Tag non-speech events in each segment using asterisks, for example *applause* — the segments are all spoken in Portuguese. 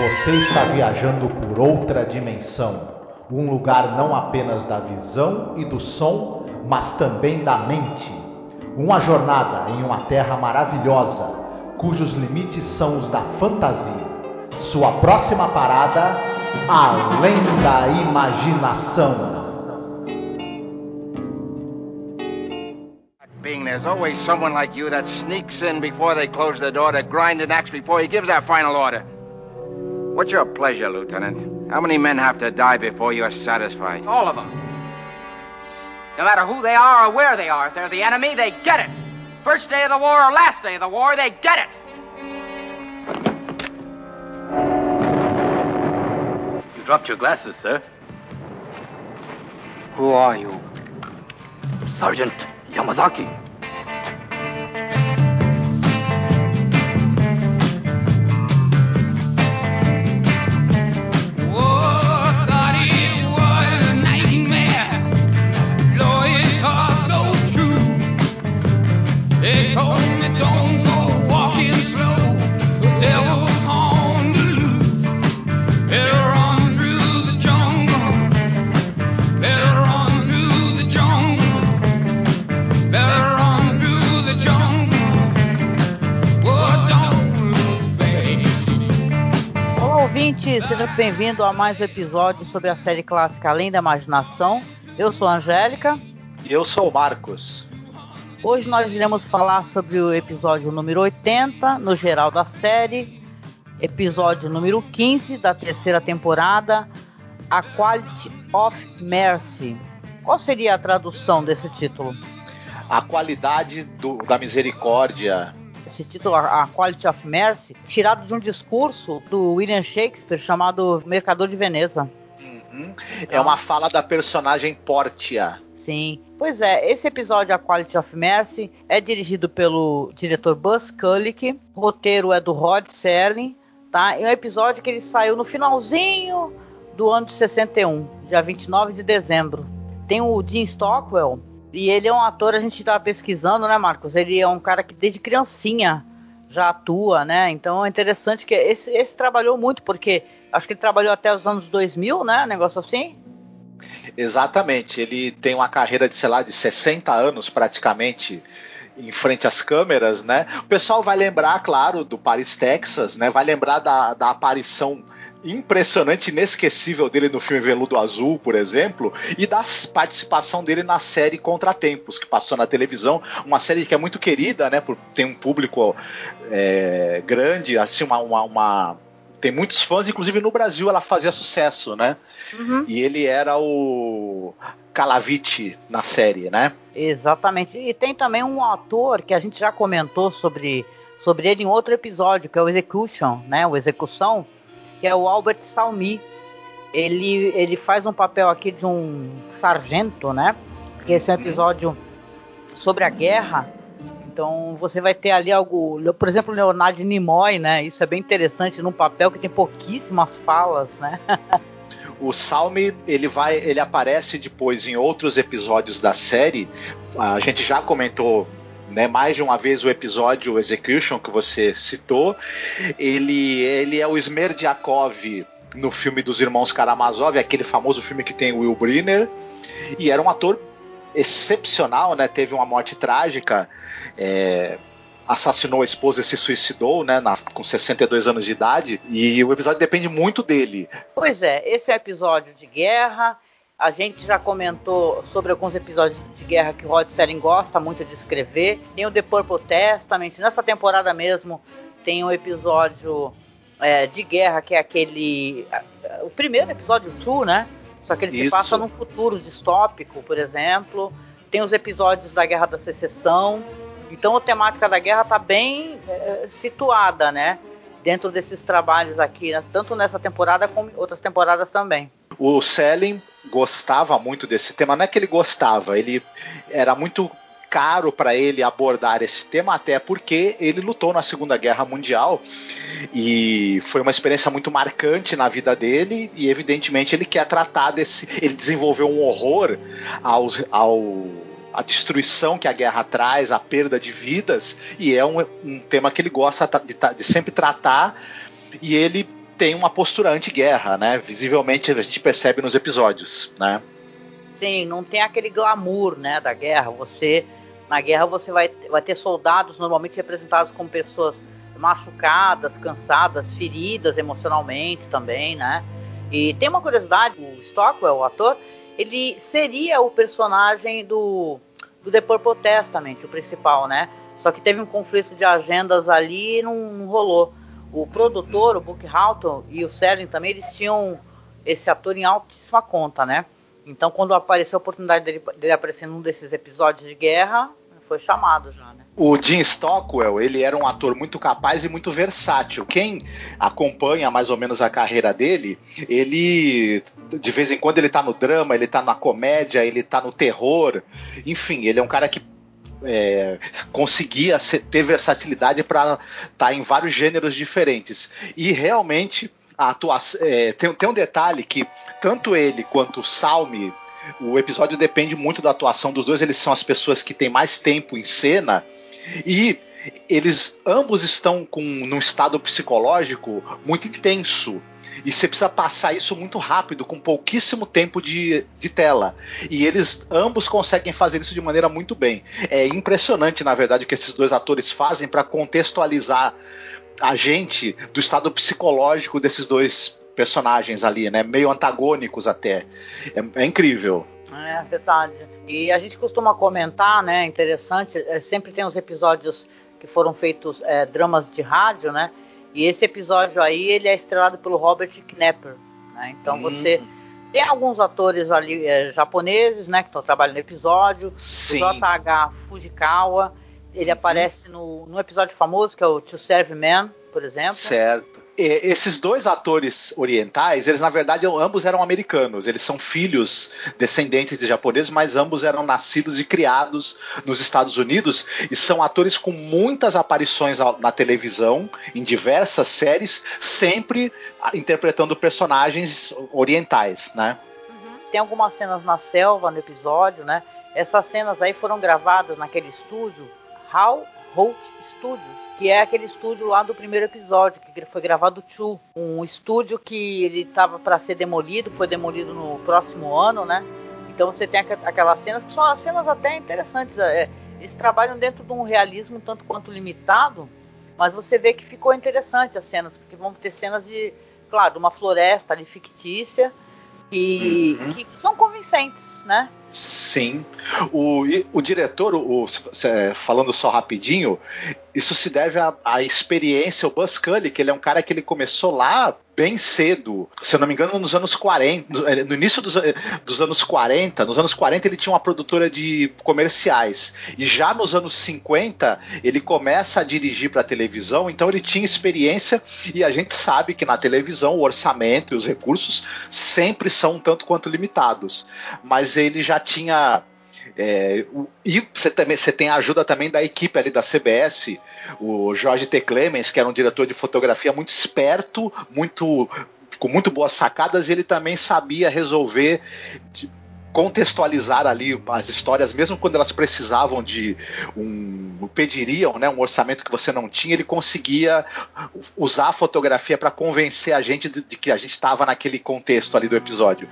Você está viajando por outra dimensão, um lugar não apenas da visão e do som, mas também da mente. Uma jornada em uma terra maravilhosa, cujos limites são os da fantasia. Sua próxima parada, além da imaginação. Being there's always someone like you that sneaks in before they close the door to grind an axe before he gives that final order. What's your pleasure, Lieutenant? How many men have to die before you're satisfied? All of them. No matter who they are or where they are, if they're the enemy, they get it. First day of the war or last day of the war, they get it. You dropped your glasses, sir. Who are you? Sergeant Yamazaki. Seja bem-vindo a mais um episódio sobre a série clássica Além da Imaginação. Eu sou a Angélica. E eu sou o Marcos. Hoje nós iremos falar sobre o episódio número 80, no geral da série, episódio número 15 da terceira temporada, A Quality of Mercy. Qual seria a tradução desse título? A qualidade do, da misericórdia esse título, A Quality of Mercy, tirado de um discurso do William Shakespeare chamado Mercador de Veneza. Uhum. É uma fala da personagem Portia. Sim. Pois é, esse episódio, A Quality of Mercy, é dirigido pelo diretor Buzz Kulick, roteiro é do Rod Serling, tá? É um episódio que ele saiu no finalzinho do ano de 61, dia 29 de dezembro. Tem o Dean Stockwell, e ele é um ator, a gente estava pesquisando, né, Marcos? Ele é um cara que desde criancinha já atua, né? Então é interessante que esse, esse trabalhou muito, porque acho que ele trabalhou até os anos 2000, né? Negócio assim. Exatamente. Ele tem uma carreira de, sei lá, de 60 anos praticamente em frente às câmeras, né? O pessoal vai lembrar, claro, do Paris, Texas, né? Vai lembrar da, da aparição impressionante, inesquecível dele no filme Veludo Azul, por exemplo, e da participação dele na série Contratempos, que passou na televisão, uma série que é muito querida, né, por tem um público é, grande, assim, uma, uma, uma, tem muitos fãs, inclusive no Brasil ela fazia sucesso, né? Uhum. E ele era o Calavite na série, né? Exatamente. E tem também um ator que a gente já comentou sobre, sobre ele em outro episódio, que é o Execution, né? O Execução que é o Albert Salmi. Ele, ele faz um papel aqui de um sargento, né? Que esse é um episódio sobre a guerra. Então você vai ter ali algo, por exemplo, Leonardo Nimoy, né? Isso é bem interessante num papel que tem pouquíssimas falas, né? *laughs* o Salme ele vai, ele aparece depois em outros episódios da série. A gente já comentou né, mais de uma vez o episódio Execution que você citou. Ele, ele é o Smerdiakov no filme dos irmãos Karamazov, aquele famoso filme que tem Will Brynner, e era um ator excepcional, né? Teve uma morte trágica. É, assassinou a esposa e se suicidou, né, na, com 62 anos de idade, e o episódio depende muito dele. Pois é, esse é o episódio de guerra, a gente já comentou sobre alguns episódios de guerra que o Rod Serling gosta muito de escrever. Tem o The Purple Testament. Nessa temporada mesmo tem um episódio é, de guerra que é aquele. O primeiro episódio, True, né? Só que ele Isso. se passa num futuro distópico, por exemplo. Tem os episódios da Guerra da Secessão. Então a temática da guerra está bem é, situada, né? Dentro desses trabalhos aqui, né? tanto nessa temporada como outras temporadas também. O Selling gostava muito desse tema. Não é que ele gostava, ele era muito caro para ele abordar esse tema, até porque ele lutou na Segunda Guerra Mundial e foi uma experiência muito marcante na vida dele. E evidentemente ele quer tratar desse. Ele desenvolveu um horror aos, ao a destruição que a guerra traz, a perda de vidas, e é um, um tema que ele gosta de, de sempre tratar. E ele tem uma postura anti-guerra, né? Visivelmente a gente percebe nos episódios, né? Sim, não tem aquele glamour, né, da guerra. Você na guerra você vai, vai ter soldados normalmente representados como pessoas machucadas, cansadas, feridas emocionalmente também, né? E tem uma curiosidade, o Stockwell, o ator, ele seria o personagem do, do The Purple Testament, o principal, né? Só que teve um conflito de agendas ali e não, não rolou. O produtor, o Book Houghton e o Serling também, eles tinham esse ator em altíssima conta, né? Então, quando apareceu a oportunidade dele, dele aparecer num desses episódios de guerra, foi chamado já, né? O Jim Stockwell, ele era um ator muito capaz e muito versátil. Quem acompanha mais ou menos a carreira dele, ele de vez em quando ele tá no drama, ele tá na comédia, ele tá no terror. Enfim, ele é um cara que é, conseguia ser, ter versatilidade para estar tá em vários gêneros diferentes. E realmente a atuação. É, tem, tem um detalhe que tanto ele quanto o Salme o episódio depende muito da atuação dos dois, eles são as pessoas que têm mais tempo em cena e eles ambos estão com num estado psicológico muito intenso. E você precisa passar isso muito rápido, com pouquíssimo tempo de, de tela. E eles ambos conseguem fazer isso de maneira muito bem. É impressionante, na verdade, o que esses dois atores fazem para contextualizar a gente do estado psicológico desses dois personagens ali, né? Meio antagônicos até. É, é incrível. É verdade. E a gente costuma comentar, né? Interessante, é, sempre tem os episódios que foram feitos é, dramas de rádio, né? E esse episódio aí ele é estrelado pelo Robert Knepper, né? Então hum. você tem alguns atores ali é, japoneses, né? Que estão trabalhando no episódio. Sim. O JH Fujikawa, ele aparece no, no episódio famoso que é o To Serve Man, por exemplo. Certo esses dois atores orientais, eles na verdade ambos eram americanos. Eles são filhos descendentes de japoneses, mas ambos eram nascidos e criados nos Estados Unidos e são atores com muitas aparições na televisão, em diversas séries, sempre interpretando personagens orientais, né? Uhum. Tem algumas cenas na selva no episódio, né? Essas cenas aí foram gravadas naquele estúdio, How Holt Studios que é aquele estúdio lá do primeiro episódio, que foi gravado Chu, um estúdio que ele estava para ser demolido, foi demolido no próximo ano, né? Então você tem aquelas cenas que são cenas até interessantes. É, eles trabalham dentro de um realismo tanto quanto limitado, mas você vê que ficou interessante as cenas, porque vão ter cenas de, claro, uma floresta ali fictícia, que, uhum. que são convincentes, né? Sim. O, o diretor, o, o, falando só rapidinho, isso se deve à, à experiência, o Buzz Cully, que ele é um cara que ele começou lá bem cedo, se eu não me engano, nos anos 40, no, no início dos, dos, anos 40, nos anos 40 ele tinha uma produtora de comerciais, e já nos anos 50 ele começa a dirigir para televisão, então ele tinha experiência, e a gente sabe que na televisão o orçamento e os recursos sempre são um tanto quanto limitados, mas ele já tinha é, e você, também, você tem a ajuda também da equipe ali da CBS, o Jorge T. Clemens, que era um diretor de fotografia muito esperto, muito com muito boas sacadas, e ele também sabia resolver contextualizar ali as histórias, mesmo quando elas precisavam de um pediriam, né, um orçamento que você não tinha, ele conseguia usar a fotografia para convencer a gente de, de, que a gente estava naquele contexto ali do episódio.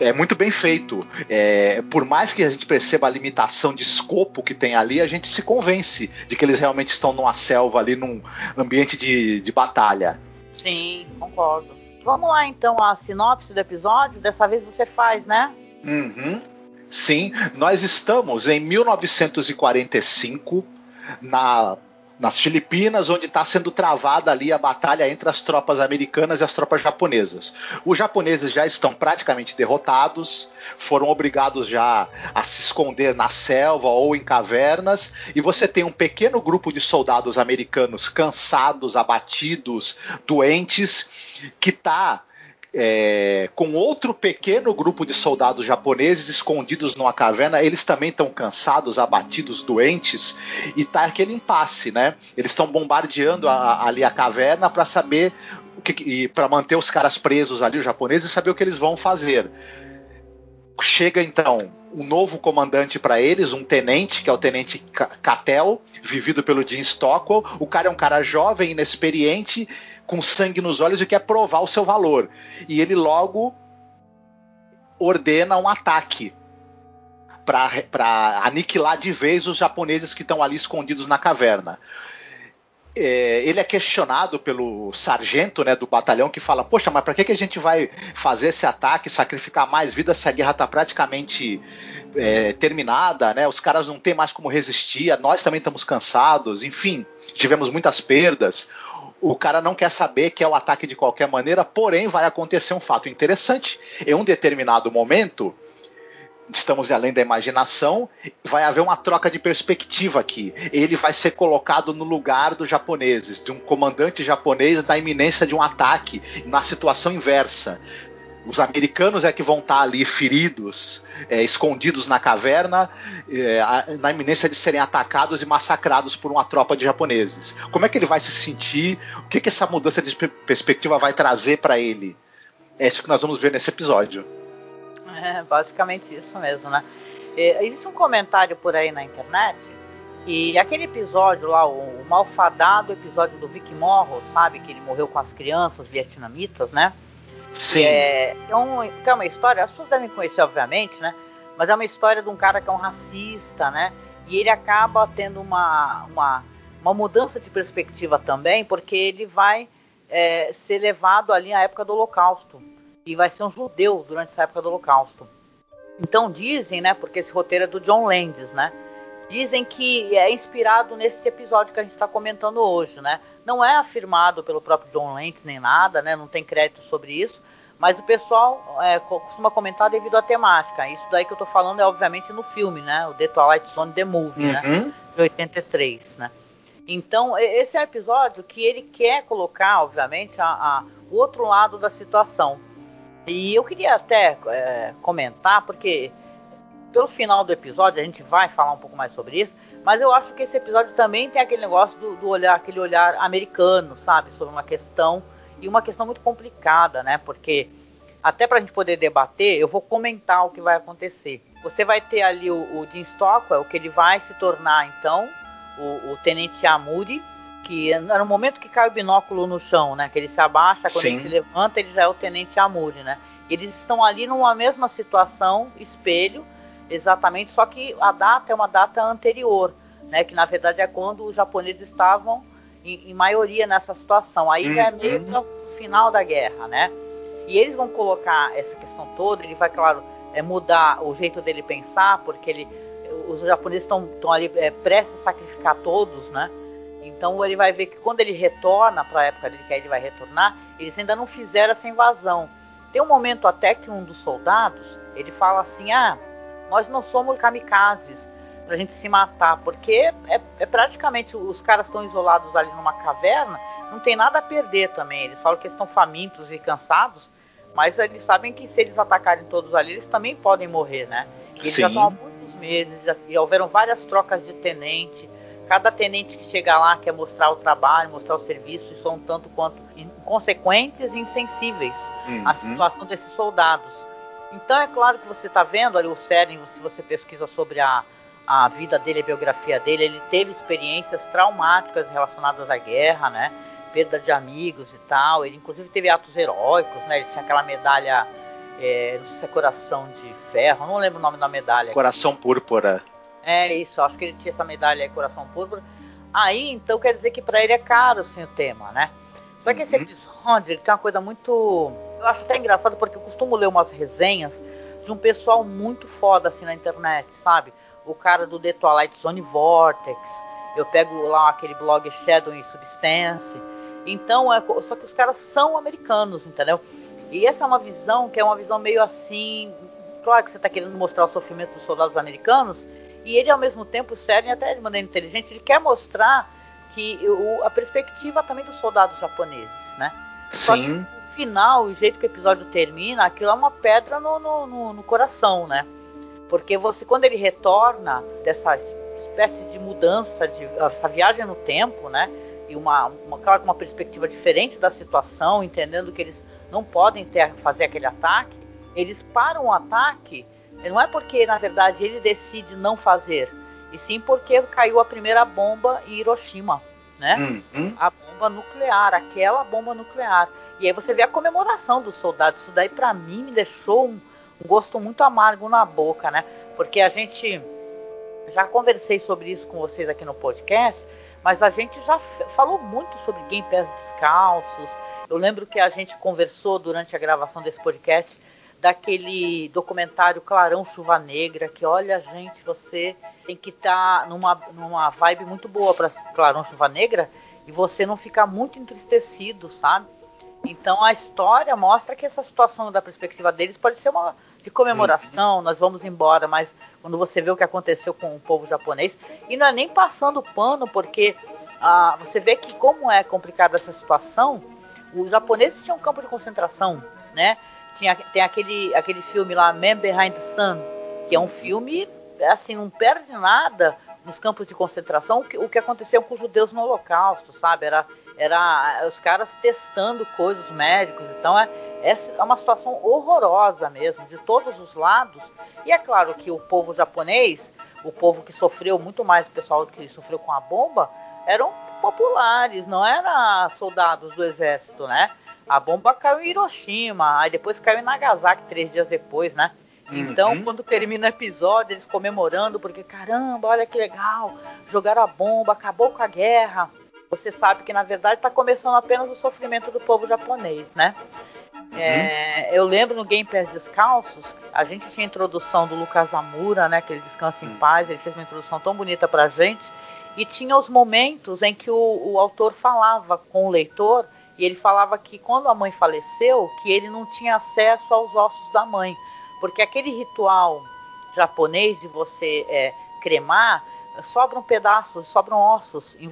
É muito bem feito. É, por mais que a gente perceba a limitação de escopo que tem ali, a gente se convence de que eles realmente estão numa selva ali, num ambiente de, de batalha. Sim, concordo. Vamos lá então a sinopse do episódio. Dessa vez você faz, né? Uhum. Sim, nós estamos em 1945 na nas Filipinas, onde está sendo travada ali a batalha entre as tropas americanas e as tropas japonesas. Os japoneses já estão praticamente derrotados, foram obrigados já a se esconder na selva ou em cavernas, e você tem um pequeno grupo de soldados americanos cansados, abatidos, doentes, que está é, com outro pequeno grupo de soldados japoneses escondidos numa caverna. Eles também estão cansados, abatidos, doentes, e tá aquele impasse, né? Eles estão bombardeando a, ali a caverna para saber o que, para manter os caras presos ali, os japoneses, e saber o que eles vão fazer. Chega então um novo comandante para eles, um tenente, que é o tenente Catel, vivido pelo Jim Stockwell. O cara é um cara jovem, inexperiente, com sangue nos olhos e quer provar o seu valor. E ele logo ordena um ataque para aniquilar de vez os japoneses que estão ali escondidos na caverna. É, ele é questionado pelo sargento né, do batalhão que fala: Poxa, mas para que, que a gente vai fazer esse ataque, sacrificar mais vidas se a guerra está praticamente é, terminada? Né? Os caras não têm mais como resistir, nós também estamos cansados, enfim, tivemos muitas perdas. O cara não quer saber que é o ataque de qualquer maneira, porém vai acontecer um fato interessante. Em um determinado momento, estamos além da imaginação, vai haver uma troca de perspectiva aqui. Ele vai ser colocado no lugar dos japoneses, de um comandante japonês na iminência de um ataque, na situação inversa. Os americanos é que vão estar ali feridos, é, escondidos na caverna, é, na iminência de serem atacados e massacrados por uma tropa de japoneses. Como é que ele vai se sentir? O que, que essa mudança de perspectiva vai trazer para ele? É isso que nós vamos ver nesse episódio. É, basicamente isso mesmo, né? É, existe um comentário por aí na internet e aquele episódio lá, o, o malfadado episódio do Vic Morro, sabe? Que ele morreu com as crianças vietnamitas, né? Sim. É, é, um, é uma história, as pessoas devem conhecer, obviamente, né? Mas é uma história de um cara que é um racista, né? E ele acaba tendo uma, uma, uma mudança de perspectiva também, porque ele vai é, ser levado ali à época do Holocausto e vai ser um judeu durante essa época do Holocausto. Então dizem, né, porque esse roteiro é do John Landis, né? Dizem que é inspirado nesse episódio que a gente está comentando hoje, né? Não é afirmado pelo próprio John Landis nem nada, né? Não tem crédito sobre isso, mas o pessoal é, costuma comentar devido à temática. Isso daí que eu estou falando é obviamente no filme, né? O The Twilight Zone The Movie, né? uhum. né? De 83, né? Então, esse é um episódio que ele quer colocar, obviamente, a, a, o outro lado da situação. E eu queria até é, comentar, porque pelo final do episódio a gente vai falar um pouco mais sobre isso, mas eu acho que esse episódio também tem aquele negócio do, do olhar, aquele olhar americano, sabe, sobre uma questão e uma questão muito complicada, né? Porque até para a gente poder debater, eu vou comentar o que vai acontecer. Você vai ter ali o, o Jim Stockwell, que ele vai se tornar então o, o Tenente Amuri, que era no momento que cai o binóculo no chão, né? Que ele se abaixa, quando Sim. ele se levanta, ele já é o Tenente Amuri, né? Eles estão ali numa mesma situação, espelho, exatamente, só que a data é uma data anterior, né? Que na verdade é quando os japoneses estavam em, em maioria nessa situação. Aí uhum. já é uhum. meio no final da guerra, né? E eles vão colocar essa questão toda, ele vai, claro, é, mudar o jeito dele pensar, porque ele, os japoneses estão ali é, prestes a sacrificar todos, né? Então ele vai ver que quando ele retorna para a época dele, que aí ele vai retornar, eles ainda não fizeram essa invasão. Tem um momento até que um dos soldados, ele fala assim, ah, nós não somos kamikazes pra gente se matar, porque é, é praticamente, os caras estão isolados ali numa caverna, não tem nada a perder também. Eles falam que estão famintos e cansados, mas eles sabem que se eles atacarem todos ali, eles também podem morrer, né? E eles Sim. já estão há muitos meses, já, já houveram várias trocas de tenente, Cada tenente que chega lá quer mostrar o trabalho, mostrar o serviço e são tanto quanto inconsequentes e insensíveis uhum. à situação desses soldados. Então é claro que você está vendo ali o Seren, se você pesquisa sobre a, a vida dele, a biografia dele, ele teve experiências traumáticas relacionadas à guerra, né? Perda de amigos e tal. Ele inclusive teve atos heróicos, né? Ele tinha aquela medalha, é, não sei se é coração de ferro, não lembro o nome da medalha. Coração púrpura. É isso, acho que ele tinha essa medalha aí, Coração Púrpura. Aí, então quer dizer que para ele é caro assim, o tema, né? Só que esse uhum. episódio ele tem uma coisa muito. Eu acho até engraçado porque eu costumo ler umas resenhas de um pessoal muito foda assim na internet, sabe? O cara do The Twilight Zone Vortex. Eu pego lá aquele blog Shadow e Substance. Então, é, só que os caras são americanos, entendeu? E essa é uma visão que é uma visão meio assim. Claro que você está querendo mostrar o sofrimento dos soldados americanos, e ele, ao mesmo tempo, o Seren, até de maneira inteligente, ele quer mostrar que o, a perspectiva também dos soldados japoneses, né? Sim. Final, o jeito que o episódio termina, aquilo é uma pedra no, no, no, no coração, né? Porque você, quando ele retorna dessa espécie de mudança, de essa viagem no tempo, né? E uma, uma, claro, uma perspectiva diferente da situação, entendendo que eles não podem ter, fazer aquele ataque, eles param o ataque Não é porque, na verdade, ele decide não fazer, e sim porque caiu a primeira bomba em Hiroshima, né? Uhum. A bomba nuclear, aquela bomba nuclear. E aí você vê a comemoração dos soldados. Isso daí, para mim, me deixou um, um gosto muito amargo na boca, né? Porque a gente já conversei sobre isso com vocês aqui no podcast, mas a gente já falou muito sobre Game Pés Descalços. Eu lembro que a gente conversou durante a gravação desse podcast daquele documentário Clarão Chuva Negra, que olha, gente, você tem que estar tá numa, numa vibe muito boa para Clarão Chuva Negra e você não ficar muito entristecido, sabe? Então a história mostra que essa situação da perspectiva deles pode ser uma de comemoração, nós vamos embora, mas quando você vê o que aconteceu com o povo japonês, e não é nem passando pano, porque ah, você vê que como é complicada essa situação, os japoneses tinham um campo de concentração, né? Tinha, tem aquele, aquele filme lá, Man Behind the Sun, que é um filme, assim, não perde nada nos campos de concentração o que, o que aconteceu com os judeus no Holocausto, sabe? Era, era os caras testando coisas médicos, então é, é uma situação horrorosa mesmo, de todos os lados. E é claro que o povo japonês, o povo que sofreu muito mais, o pessoal que sofreu com a bomba, eram populares, não eram soldados do exército, né? A bomba caiu em Hiroshima, aí depois caiu em Nagasaki três dias depois, né? Então, uhum. quando termina o episódio, eles comemorando, porque caramba, olha que legal, jogaram a bomba, acabou com a guerra. Você sabe que na verdade está começando apenas o sofrimento do povo japonês, né? É, eu lembro no Game Pass Descalços, a gente tinha a introdução do Lucas Amura, né? Que ele descansa em paz, ele fez uma introdução tão bonita pra gente. E tinha os momentos em que o, o autor falava com o leitor, e ele falava que quando a mãe faleceu, que ele não tinha acesso aos ossos da mãe. Porque aquele ritual japonês de você é, cremar, sobram pedaços, sobram ossos. E,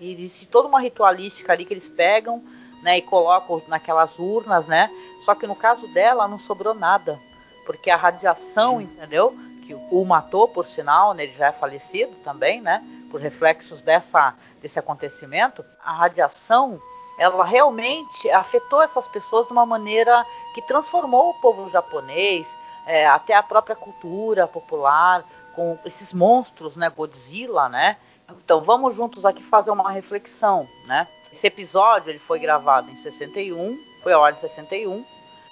e existe toda uma ritualística ali que eles pegam né, e colocam naquelas urnas, né? Só que no caso dela não sobrou nada, porque a radiação, Sim. entendeu? Que o matou, por sinal, né, ele já é falecido também, né? Por reflexos dessa, desse acontecimento, a radiação ela realmente afetou essas pessoas de uma maneira que transformou o povo japonês, é, até a própria cultura popular, com esses monstros, né, Godzilla, né? Então vamos juntos aqui fazer uma reflexão, né? Esse episódio ele foi gravado em 61, foi a hora de 61,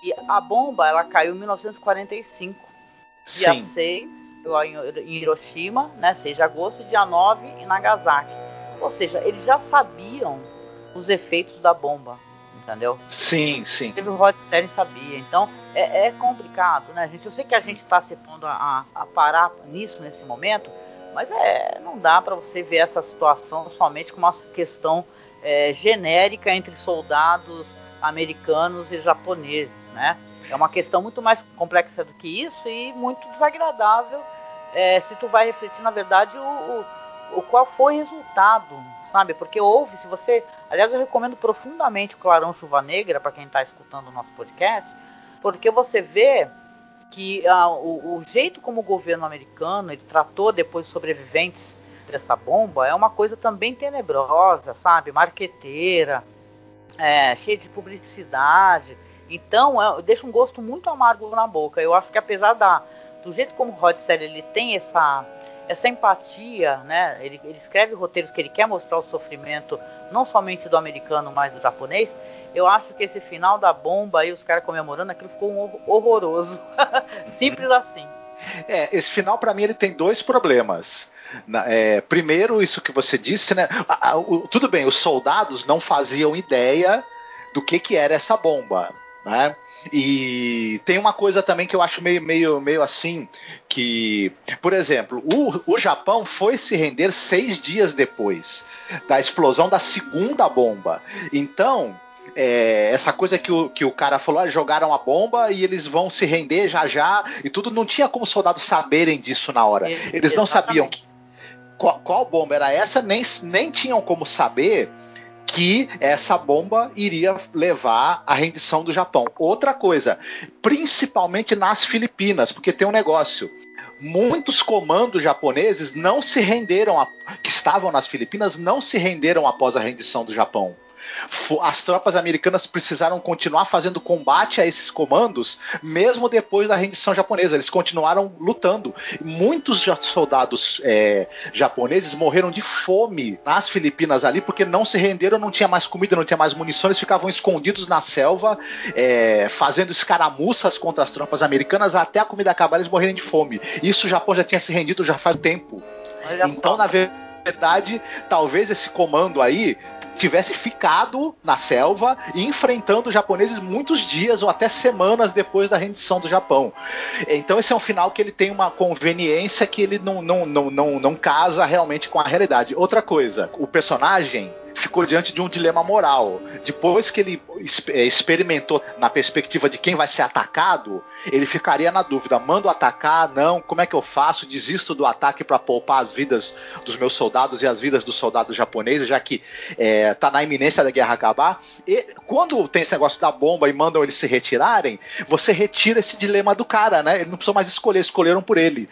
e a bomba ela caiu em 1945. Dia Sim. 6 em Hiroshima, né, 6 de agosto, e dia 9 em Nagasaki. Ou seja, eles já sabiam os efeitos da bomba, entendeu? Sim, sim. Teve o Rod Serling sabia, então é, é, complicado, né, gente? Eu sei que a gente está se pondo a, a parar nisso nesse momento, mas é, não dá para você ver essa situação somente como uma questão é, genérica entre soldados americanos e japoneses, né? É uma questão muito mais complexa do que isso e muito desagradável é, se tu vai refletir, na verdade, o, o, o, qual foi o resultado, sabe? Porque houve, se você... Aliás, eu recomendo profundamente o Clarão Chuva Negra para quem está escutando o nosso podcast, porque você vê que ah, o, o, jeito como o governo americano ele tratou depois os sobreviventes dessa bomba é uma coisa também tenebrosa, sabe? Marqueteira, é, cheia de publicidade. Então, é, deixa um gosto muito amargo na boca. Eu acho que apesar da, do jeito como o Rod ele tem essa, essa empatia, né? Ele, ele escreve roteiros que ele quer mostrar o sofrimento não somente do americano, mas do japonês. Eu acho que esse final da bomba aí, os caras comemorando, aquilo ficou um horroroso. *laughs* Simples assim. É, esse final para mim ele tem dois problemas. É, primeiro, isso que você disse, né? tudo bem, os soldados não faziam ideia do que, que era essa bomba. Né? E tem uma coisa também que eu acho meio, meio, meio assim, que, por exemplo, o, o Japão foi se render seis dias depois da explosão da segunda bomba. Então, é, essa coisa que o, que o cara falou, ah, jogaram a bomba e eles vão se render já já e tudo, não tinha como os soldados saberem disso na hora. Eles não sabiam que, qual, qual bomba era essa, nem, nem tinham como saber que essa bomba iria levar à rendição do Japão. Outra coisa, principalmente nas Filipinas, porque tem um negócio. Muitos comandos japoneses não se renderam, a, que estavam nas Filipinas, não se renderam após a rendição do Japão. As tropas americanas precisaram continuar fazendo combate a esses comandos, mesmo depois da rendição japonesa. Eles continuaram lutando. Muitos soldados é, japoneses morreram de fome nas Filipinas ali, porque não se renderam, não tinha mais comida, não tinha mais munição, eles ficavam escondidos na selva, é, fazendo escaramuças contra as tropas americanas até a comida acabar, eles morrerem de fome. Isso o Japão já tinha se rendido já faz tempo. Então, na verdade, talvez esse comando aí tivesse ficado na selva e enfrentando os japoneses muitos dias ou até semanas depois da rendição do Japão. Então esse é um final que ele tem uma conveniência que ele não, não, não, não, não casa realmente com a realidade. Outra coisa, o personagem ficou diante de um dilema moral. Depois que ele é, experimentou na perspectiva de quem vai ser atacado, ele ficaria na dúvida: mando atacar? Não? Como é que eu faço? Desisto do ataque para poupar as vidas dos meus soldados e as vidas dos soldados japoneses, já que é, tá na iminência da guerra acabar. E quando tem esse negócio da bomba e mandam eles se retirarem, você retira esse dilema do cara, né? Ele não precisa mais escolher, escolheram por ele.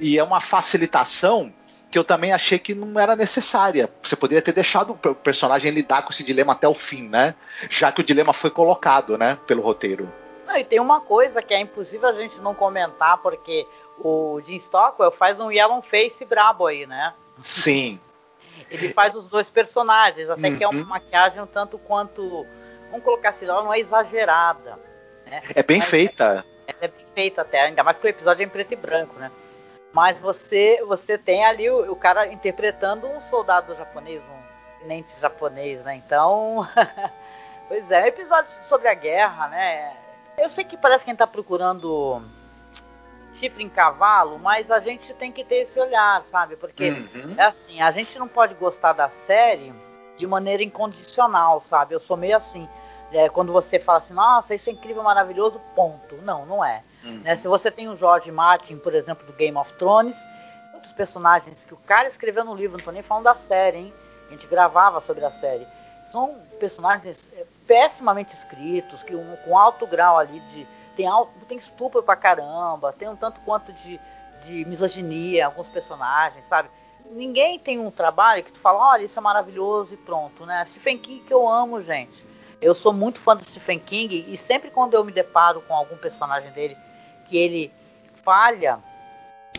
E é uma facilitação que eu também achei que não era necessária. Você poderia ter deixado o personagem lidar com esse dilema até o fim, né? Já que o dilema foi colocado, né, pelo roteiro. Não, e tem uma coisa que é impossível a gente não comentar, porque o Jim Stockwell faz um Yellow Face brabo aí, né? Sim. Ele faz os dois personagens, até uhum. que é uma uhum. maquiagem um tanto quanto. Vamos colocar assim, ela não é exagerada. Né? É bem Mas feita. É, é bem feita até, ainda mais que o episódio é em preto e branco, né? Mas você você tem ali o, o cara interpretando um soldado japonês, um tenente japonês, né? Então, *laughs* pois é, episódio sobre a guerra, né? Eu sei que parece que a gente tá procurando chifre em cavalo, mas a gente tem que ter esse olhar, sabe? Porque uhum. é assim, a gente não pode gostar da série de maneira incondicional, sabe? Eu sou meio assim. É, quando você fala assim, nossa, isso é incrível, maravilhoso, ponto. Não, não é. Uhum. Né? Se você tem o George Martin, por exemplo, do Game of Thrones, outros personagens que o cara escreveu no livro, não tô nem falando da série, hein? A gente gravava sobre a série. São personagens é, pessimamente escritos, que um, com alto grau ali de. Tem, alto, tem estupro pra caramba, tem um tanto quanto de, de misoginia, alguns personagens, sabe? Ninguém tem um trabalho que tu fala, olha, isso é maravilhoso e pronto, né? Stephen King que eu amo, gente. Eu sou muito fã do Stephen King e sempre quando eu me deparo com algum personagem dele que ele falha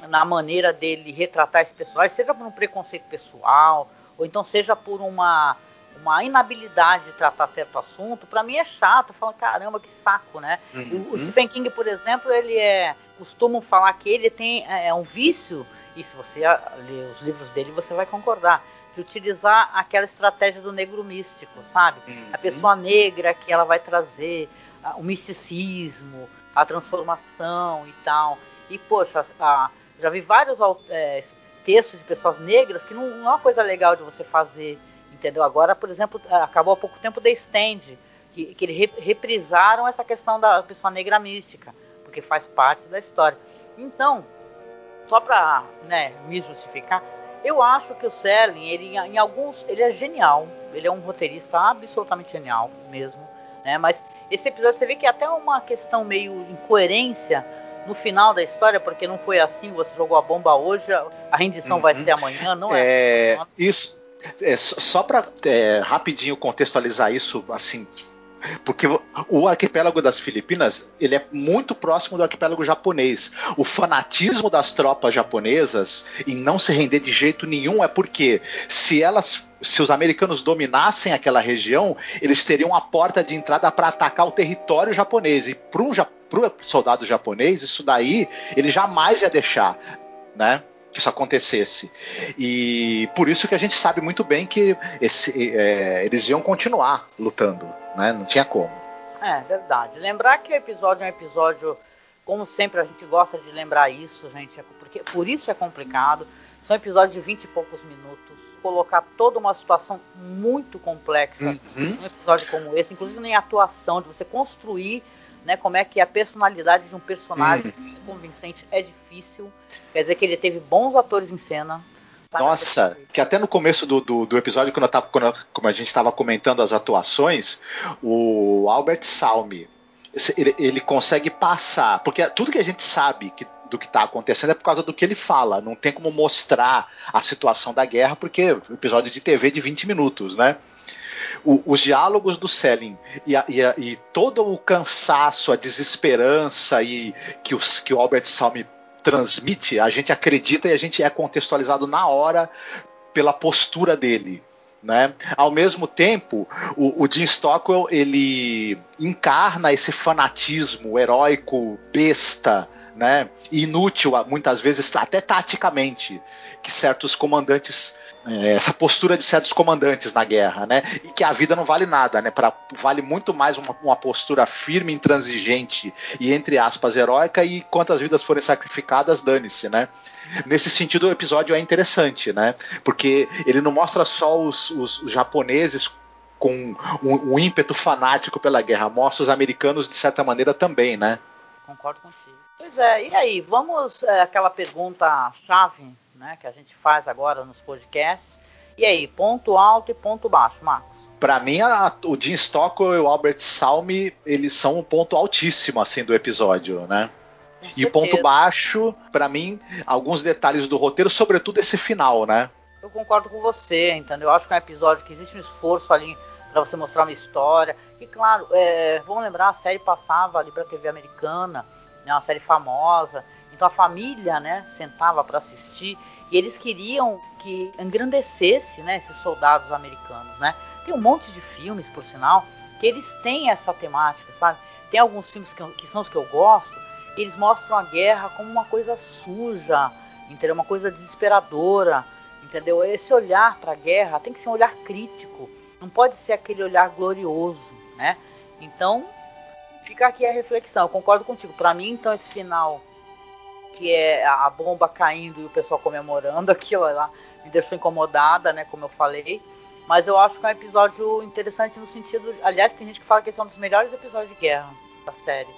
na maneira dele retratar esse personagem, seja por um preconceito pessoal, ou então seja por uma, uma inabilidade de tratar certo assunto, para mim é chato. Fala, caramba, que saco, né? Uhum. O, o, Stephen King, por exemplo, ele é. Costumam falar que ele tem é, é um vício, e se você ler os livros dele, você vai concordar, de utilizar aquela estratégia do negro místico, sabe? Uhum. A pessoa negra que ela vai trazer o misticismo, a transformação e tal. E, poxa, a, já vi vários é, textos de pessoas negras que não, não, é uma coisa legal de você fazer, entendeu? Agora, por exemplo, acabou há pouco tempo The Stand, que, que eles reprisaram essa questão da pessoa negra mística, porque faz parte da história. Então, só para né, me justificar, eu acho que o Selling, ele em alguns, ele é genial, ele é um roteirista absolutamente genial mesmo, né? Mas esse episódio você vê que é até uma questão meio incoerência no final da história, porque não foi assim, você jogou a bomba hoje, a rendição uhum. vai ser amanhã, não é? é isso. É, só para é, rapidinho contextualizar isso, assim, porque o arquipélago das Filipinas ele é muito próximo do arquipélago japonês. O fanatismo das tropas japonesas em não se render de jeito nenhum é porque se elas se os americanos dominassem aquela região, eles teriam a porta de entrada para atacar o território japonês. E para um pro soldado japonês, isso daí ele jamais ia deixar, né? Que isso acontecesse. E por isso que a gente sabe muito bem que esse, é, eles iam continuar lutando, né? Não tinha como. É verdade. Lembrar que o episódio é um episódio, como sempre a gente gosta de lembrar isso, gente, é porque por isso é complicado. São episódios de 20 e poucos minutos colocar toda uma situação muito complexa uhum. num episódio como esse, inclusive nem atuação, de você construir né, como é que a personalidade de um personagem uhum. convincente é difícil. Quer dizer que ele teve bons atores em cena. Nossa, que até no começo do, do, do episódio, quando, eu tava, quando como a gente estava comentando as atuações, o Albert Salmi, ele, ele consegue passar, porque tudo que a gente sabe que do que está acontecendo é por causa do que ele fala. Não tem como mostrar a situação da guerra, porque episódio de TV de 20 minutos, né? o, os diálogos do Selling e, a, e, a, e, todo o cansaço, a desesperança e que, os, que o Albert Salmi transmite, a gente acredita e a gente é contextualizado na hora pela postura dele. Né? Ao mesmo tempo, o, o Jim Stockwell ele encarna esse fanatismo heróico, besta, né? inútil muitas vezes até taticamente que certos comandantes é, essa postura de certos comandantes na guerra, né? E que a vida não vale nada, né? Pra, vale muito mais uma, uma, postura firme, intransigente e, entre aspas, heróica, e quantas vidas forem sacrificadas, dane-se, né? Nesse sentido, o episódio é interessante, né? Porque ele não mostra só os, os japoneses com um, um, ímpeto fanático pela guerra, mostra os americanos, de certa maneira, também, né? Concordo contigo. Pois é, e aí, vamos é, aquela pergunta chave né, que a gente faz agora nos podcasts. E aí, ponto alto e ponto baixo, Marcos? Para mim, a, o Jim Stockwell e o Albert Salmi, eles são um ponto altíssimo assim do episódio, né? E o ponto baixo, para mim, alguns detalhes do roteiro, sobretudo esse final, né? Eu concordo com você, entendeu? Eu acho que é um episódio que existe um esforço ali para você mostrar uma história. E claro, é, vamos lembrar, a série passava ali pra TV americana, né, uma série famosa. Então a família, né, sentava para assistir e eles queriam que engrandecesse, né, esses soldados americanos, né? Tem um monte de filmes, por sinal, que eles têm essa temática, sabe? Tem alguns filmes que, que são os que eu gosto, e eles mostram a guerra como uma coisa suja, entendeu? Uma coisa desesperadora, entendeu? Esse olhar para a guerra tem que ser um olhar crítico, não pode ser aquele olhar glorioso, né? Então, fica aqui a reflexão. Eu concordo contigo. Para mim, então, esse final que é a bomba caindo e o pessoal comemorando *laughs* aquilo lá, me deixou incomodada, né, como eu falei. Mas eu acho que é um episódio interessante no sentido, aliás, tem gente que fala que esse é um dos melhores episódios de guerra da série.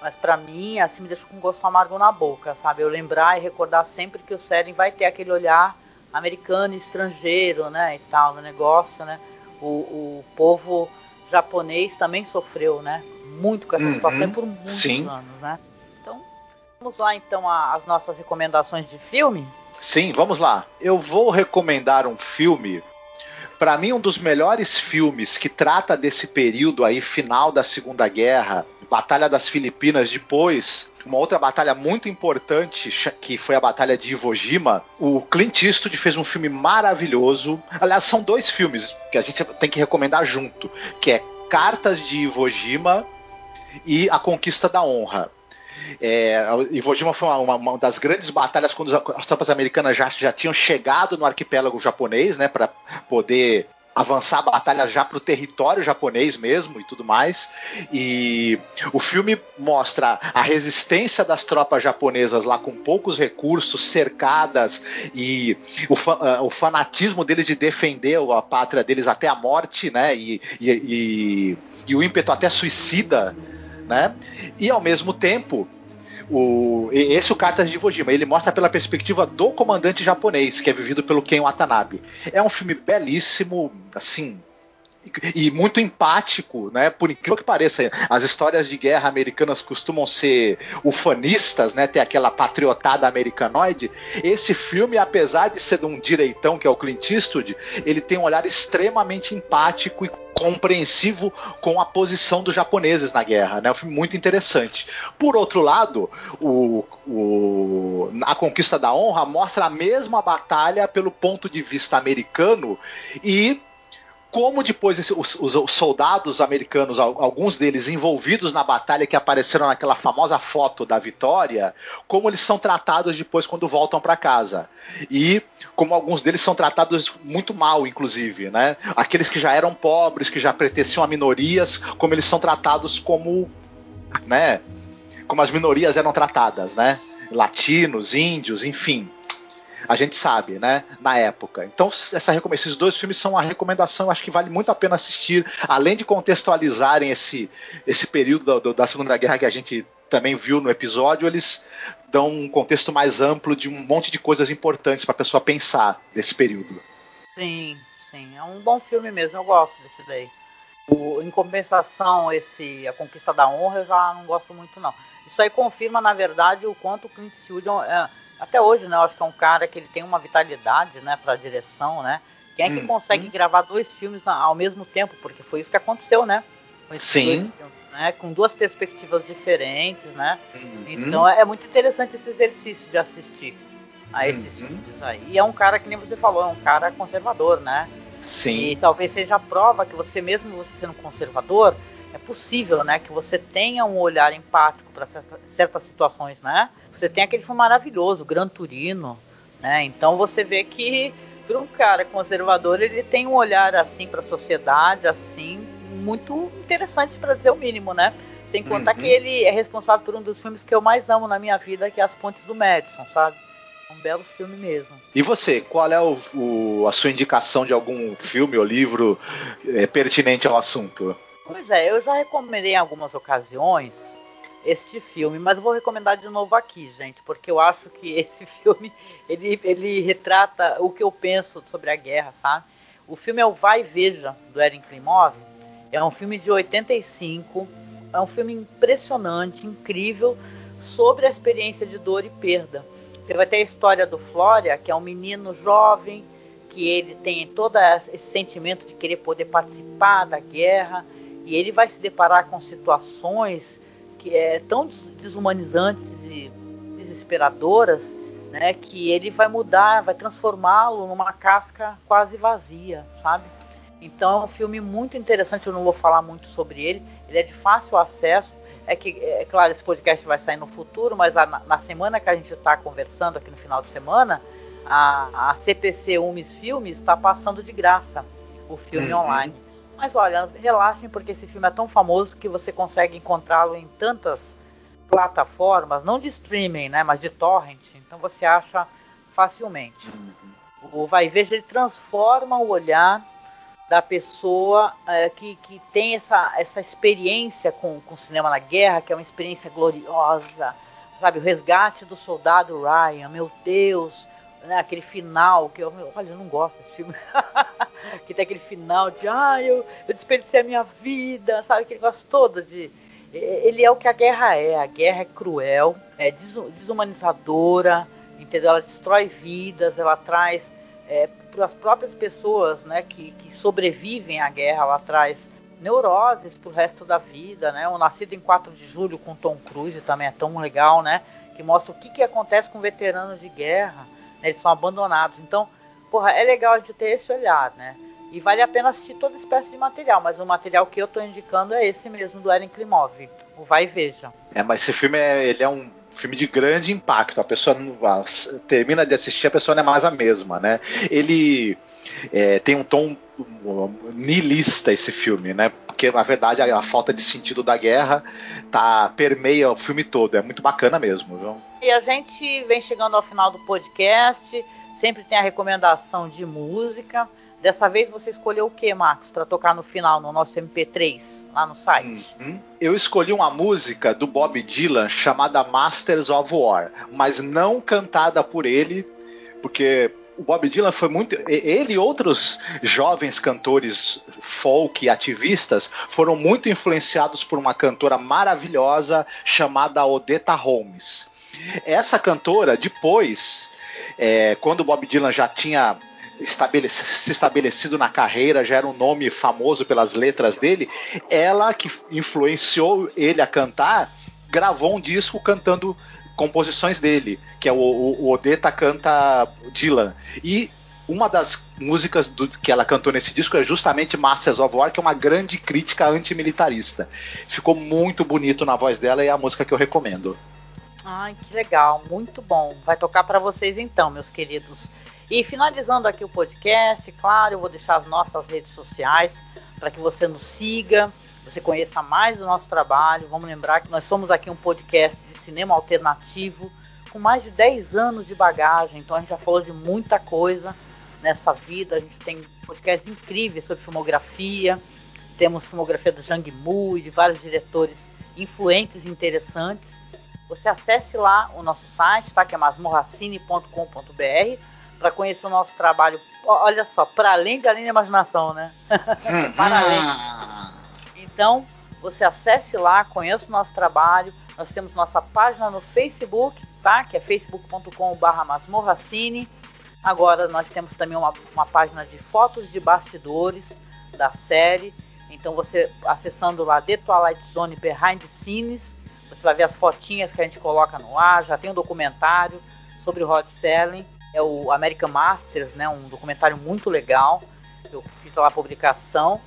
Mas para mim, assim, me deixa com gosto amargo na boca, sabe? Eu lembrar e recordar sempre que o Seren vai ter aquele olhar americano e estrangeiro, né, e tal, no negócio, né? O, o povo japonês também sofreu, né? Muito com essa uhum, situação por muitos sim. anos, né? Vamos lá então às nossas recomendações de filme? Sim, vamos lá. Eu vou recomendar um filme para mim um dos melhores filmes que trata desse período aí final da Segunda Guerra, Batalha das Filipinas, depois uma outra batalha muito importante que foi a Batalha de Iwo Jima. O Clint Eastwood fez um filme maravilhoso. Aliás, são dois filmes que a gente tem que recomendar junto, que é Cartas de Iwo Jima e A Conquista da Honra. É, Iwo Jima foi uma, uma, das grandes batalhas quando as tropas americanas já, já tinham chegado no arquipélago japonês, né, para poder avançar a batalha já para o território japonês mesmo e tudo mais. E o filme mostra a resistência das tropas japonesas lá com poucos recursos, cercadas, e o, uh, o fanatismo deles de defender a pátria deles até a morte, né? E, e, e, e o ímpeto até suicida né? E ao mesmo tempo, o, esse é o Cartas de Iwo ele mostra pela perspectiva do comandante japonês, que é vivido pelo Ken Watanabe. É um filme belíssimo, assim, e muito empático, né? Por incrível que pareça, as histórias de guerra americanas costumam ser ufanistas, né? Ter aquela patriotada americanoide. Esse filme, apesar de ser de um direitão que é o Clint Eastwood, ele tem um olhar extremamente empático e compreensivo com a posição dos japoneses na guerra, né? Um filme muito interessante. Por outro lado, o, o, a Conquista da Honra mostra a mesma batalha pelo ponto de vista americano e como depois esse, os, os, soldados americanos, alguns deles envolvidos na batalha que apareceram naquela famosa foto da vitória, como eles são tratados depois quando voltam para casa. E como alguns deles são tratados muito mal, inclusive, né? Aqueles que já eram pobres, que já pertenciam a minorias, como eles são tratados como, né? Como as minorias eram tratadas, né? Latinos, índios, enfim a gente sabe, né? Na época. Então, essa, esses dois filmes são uma recomendação, acho que vale muito a pena assistir, além de contextualizarem esse, esse período da, da Segunda Guerra que a gente também viu no episódio, eles dão um contexto mais amplo de um monte de coisas importantes para a pessoa pensar desse período. Sim, sim, é um bom filme mesmo, eu gosto desse daí. O, em compensação, esse A Conquista da Honra eu já não gosto muito não. Isso aí confirma, na verdade, o quanto o Clint Eastwood é, até hoje, né, eu acho que é um cara que ele tem uma vitalidade, né, para a direção, né, Quem é que hum, consegue hum. gravar dois filmes ao mesmo tempo? Porque foi isso que aconteceu, né? Sim. Filmes, né? Com duas perspectivas diferentes, né? Uhum. Então é muito interessante esse exercício de assistir a esses uhum. filmes aí. E é um cara que nem você falou, é um cara conservador, né? Sim. E talvez seja a prova que você mesmo você sendo conservador, é possível, né, que você tenha um olhar empático para certas situações, né? Você tem aquele filme maravilhoso, Gran Turino, né? Então você vê que para um cara conservador ele tem um olhar assim para a sociedade, assim muito interessante para dizer o mínimo, né? Sem contar uhum. que ele é responsável por um dos filmes que eu mais amo na minha vida, que é As Pontes do Madison, sabe? Um belo filme mesmo. E você, qual é o, o, a sua indicação de algum filme ou livro é, pertinente ao assunto? Pois é, eu já recomendei em algumas ocasiões este filme, mas vou recomendar de novo aqui, gente, porque eu acho que *laughs* esse filme ele, ele retrata o que eu penso sobre a guerra, sabe? O filme é o Vai e Veja, do Erin Klimov. É um filme de 85, é um filme impressionante, incrível, sobre a experiência de dor e perda. Teve até a história do Flória, que é um menino jovem, que ele tem todo esse sentimento de querer poder participar da guerra, e ele vai se deparar com situações que é tão desumanizantes e desesperadoras, né, que ele vai mudar, vai transformá-lo numa casca quase vazia, sabe? Então é um filme muito interessante, eu não vou falar muito sobre ele, ele é de fácil acesso. É que, é claro, esse podcast vai sair no futuro, mas a, na semana que a gente está conversando aqui no final de semana, a, a CPC Umes Filmes está passando de graça o filme uhum. online. Mas olha, relaxem porque esse filme é tão famoso que você consegue encontrá-lo em tantas plataformas, não de streaming, né, mas de torrent. Então você acha facilmente. O Vai Veja ele transforma o olhar da pessoa é, que, que tem essa, essa experiência com, com o cinema na guerra, que é uma experiência gloriosa, sabe? O resgate do soldado Ryan, meu Deus, aquele final que eu, olha, eu não gosto desse filme. *laughs* que tem aquele final de, ah, eu, eu desperdicei a minha vida, sabe? Aquele negócio todo de. Ele é o que a guerra é. A guerra é cruel, é desumanizadora, entendeu? Ela destrói vidas, ela traz é, para as próprias pessoas né, que, que sobrevivem à guerra, ela traz neuroses para o resto da vida, né? O Nascido em 4 de Julho com Tom Cruise também é tão legal, né? Que mostra o que, que acontece com veteranos de guerra né? Eles são abandonados. Então, porra, é legal a gente ter esse olhar, né? E vale a pena assistir toda espécie de material, mas o material que eu estou indicando é esse mesmo, do Eren Klimov, o Vai e Veja. É, mas esse filme é, ele é um filme de grande impacto. A pessoa não, termina de assistir, a pessoa não é mais a mesma, né? Ele é, tem um tom nihilista esse filme, né? Porque na verdade a, a, falta de sentido da guerra tá permeia o filme todo. É muito bacana mesmo, viu? E a gente vem chegando ao final do podcast. Sempre tem a recomendação de música. Dessa vez você escolheu o que, Marcos, para tocar no final, no nosso MP3, lá no site? Uhum. Eu escolhi uma música do Bob Dylan chamada Masters of War, mas não cantada por ele, porque o Bob Dylan foi muito. Ele e outros jovens cantores folk ativistas foram muito influenciados por uma cantora maravilhosa chamada Odetta Holmes. Essa cantora, depois, é, quando o Bob Dylan já tinha se estabelecido na carreira, já era um nome famoso pelas letras dele, ela que influenciou ele a cantar, gravou um disco cantando composições dele, que é o, o, o Odetta canta Dylan. E uma das músicas do, que ela cantou nesse disco é justamente Masters of War, que é uma grande crítica antimilitarista. Ficou muito bonito na voz dela e é a música que eu recomendo. Ai, que legal, muito bom. Vai tocar para vocês então, meus queridos. E finalizando aqui o podcast, claro, eu vou deixar as nossas redes sociais para que você nos siga, você conheça mais do nosso trabalho. Vamos lembrar que nós somos aqui um podcast de cinema alternativo com mais de 10 anos de bagagem, então a gente já falou de muita coisa nessa vida. A gente tem podcasts incríveis sobre filmografia, temos filmografia do Jang Mu e de vários diretores influentes e interessantes você acesse lá o nosso site, tá? que é masmorracine.com.br, para conhecer o nosso trabalho. Olha só, para além de além da imaginação, né? *laughs* para além. Então, você acesse lá, conheça o nosso trabalho. Nós temos nossa página no Facebook, tá? Que é facebook.com/masmorracine. Agora nós temos também uma, uma página de fotos de bastidores da série. Então você acessando lá The Twilight Zone Behind the Scenes, você vai ver as fotinhas que a gente coloca no ar, já tem um documentário sobre o Rod Serling, é o American Masters, né, um documentário muito legal. Eu fiz lá a publicação.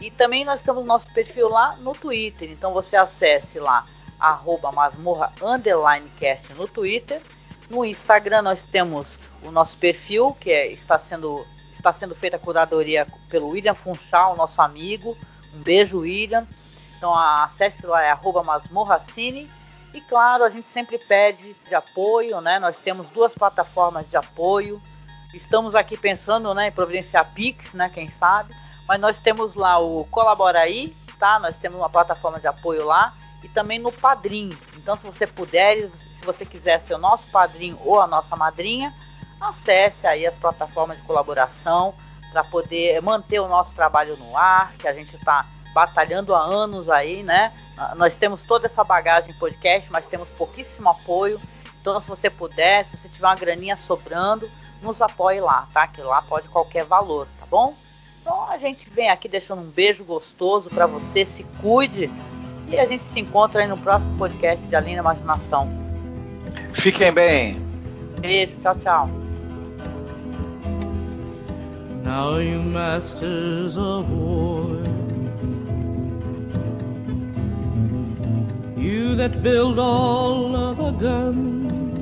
E também nós temos nosso perfil lá no Twitter. Então você acesse lá arroba masmorra underline cast no Twitter. No Instagram nós temos o nosso perfil, que é, está, sendo, está sendo feita a curadoria pelo William Funchal, nosso amigo. Um beijo, William. Então acesse lá, é arroba masmorracine. E claro, a gente sempre pede de apoio, né? Nós temos duas plataformas de apoio. Estamos aqui pensando né, em providenciar Pix, né? Quem sabe. Mas nós temos lá o Colabora aí, tá? Nós temos uma plataforma de apoio lá. E também no Padrim. Então, se você puder, se você quiser ser o nosso padrinho ou a nossa madrinha, acesse aí as plataformas de colaboração para poder manter o nosso trabalho no ar, que a gente está batalhando há anos aí, né? Nós temos toda essa bagagem podcast, mas temos pouquíssimo apoio. Então, se você puder, se você tiver uma graninha sobrando, nos apoie lá, tá? Que lá pode qualquer valor, tá bom? Então, a gente vem aqui deixando um beijo gostoso para você, se cuide e a gente se encontra aí no próximo podcast de Além da Imaginação. Fiquem bem. Beijo, tchau, tchau. Now you masters of war, you that build all of the guns,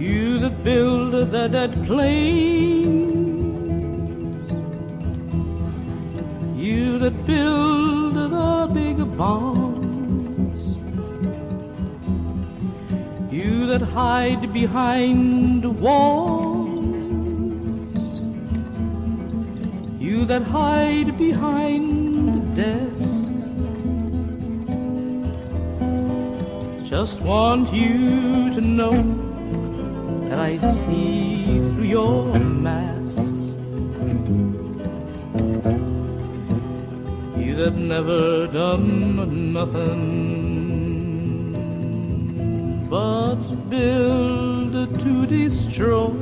you that build the dead planes, you that build the big bombs. You that hide behind walls, you that hide behind desks, just want you to know that I see through your mask. You that never done nothing but build to destroy.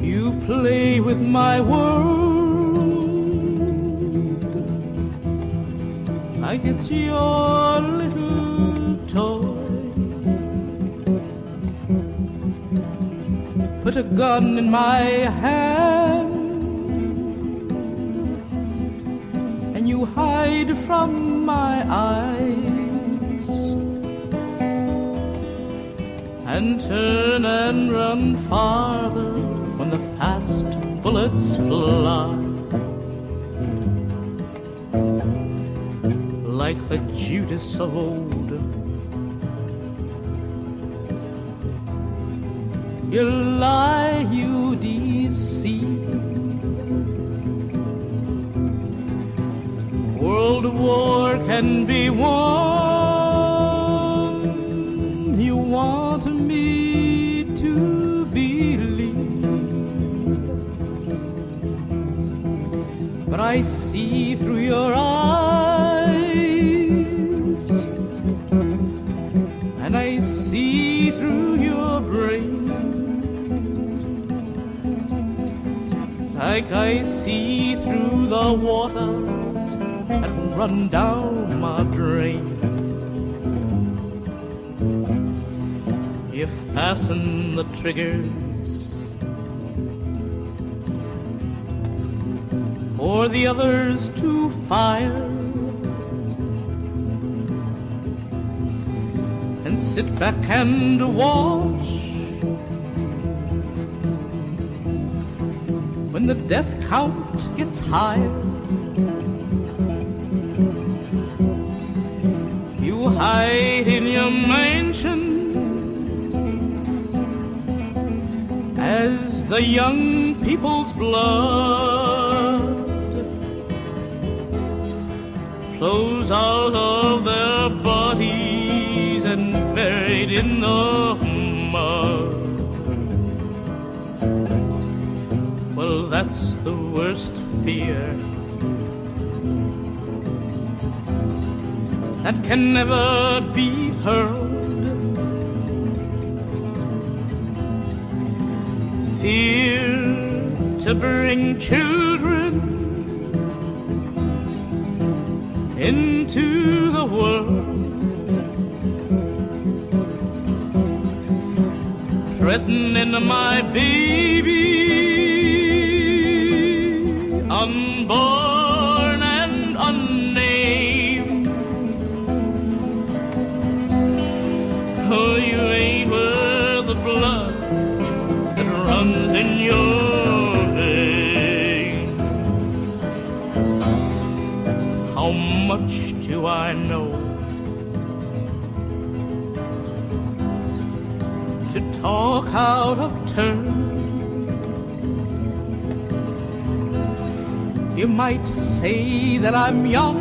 You play with my world like it's your a gun in my hand. And you hide from my eyes. And turn and run farther when the fast bullets fly. Like the Judas of old. You lie, you deceive. World war can be won. You want me to believe, but I see through your eyes, Like I see through the waters that run down my drain. You fasten the triggers for the others to fire. And sit back and watch when the death count gets higher. You hide in your mansion as the young people's blood flows out of their bodies and buried in the That's the worst fear that can never be heard. Fear to bring children into the world. Threatening my baby unborn and unnamed. Oh, you worth the blood that runs in your veins. How much do I know? To talk out of You might say that I'm young.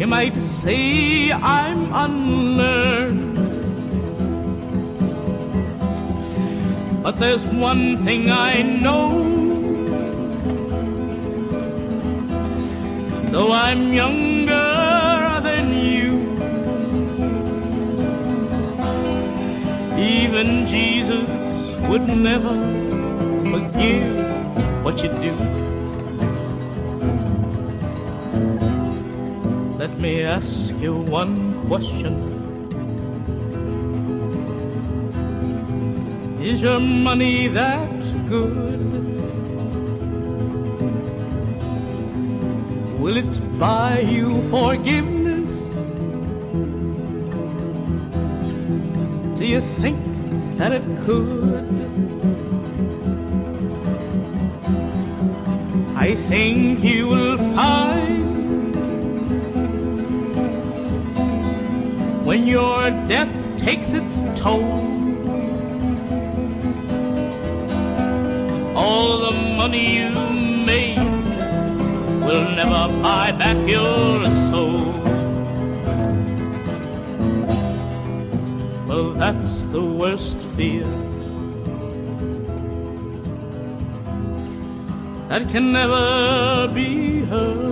You might say I'm unlearned. But there's one thing I know. Though I'm younger than you, even Jesus would never forgive what you do. Let me ask you one question. Is your money that good? Will it buy you forgiveness? Do you think that it could? Think you will find when your death takes its toll, all the money you made will never buy back your soul. Well, that's the worst fear. That can never be heard.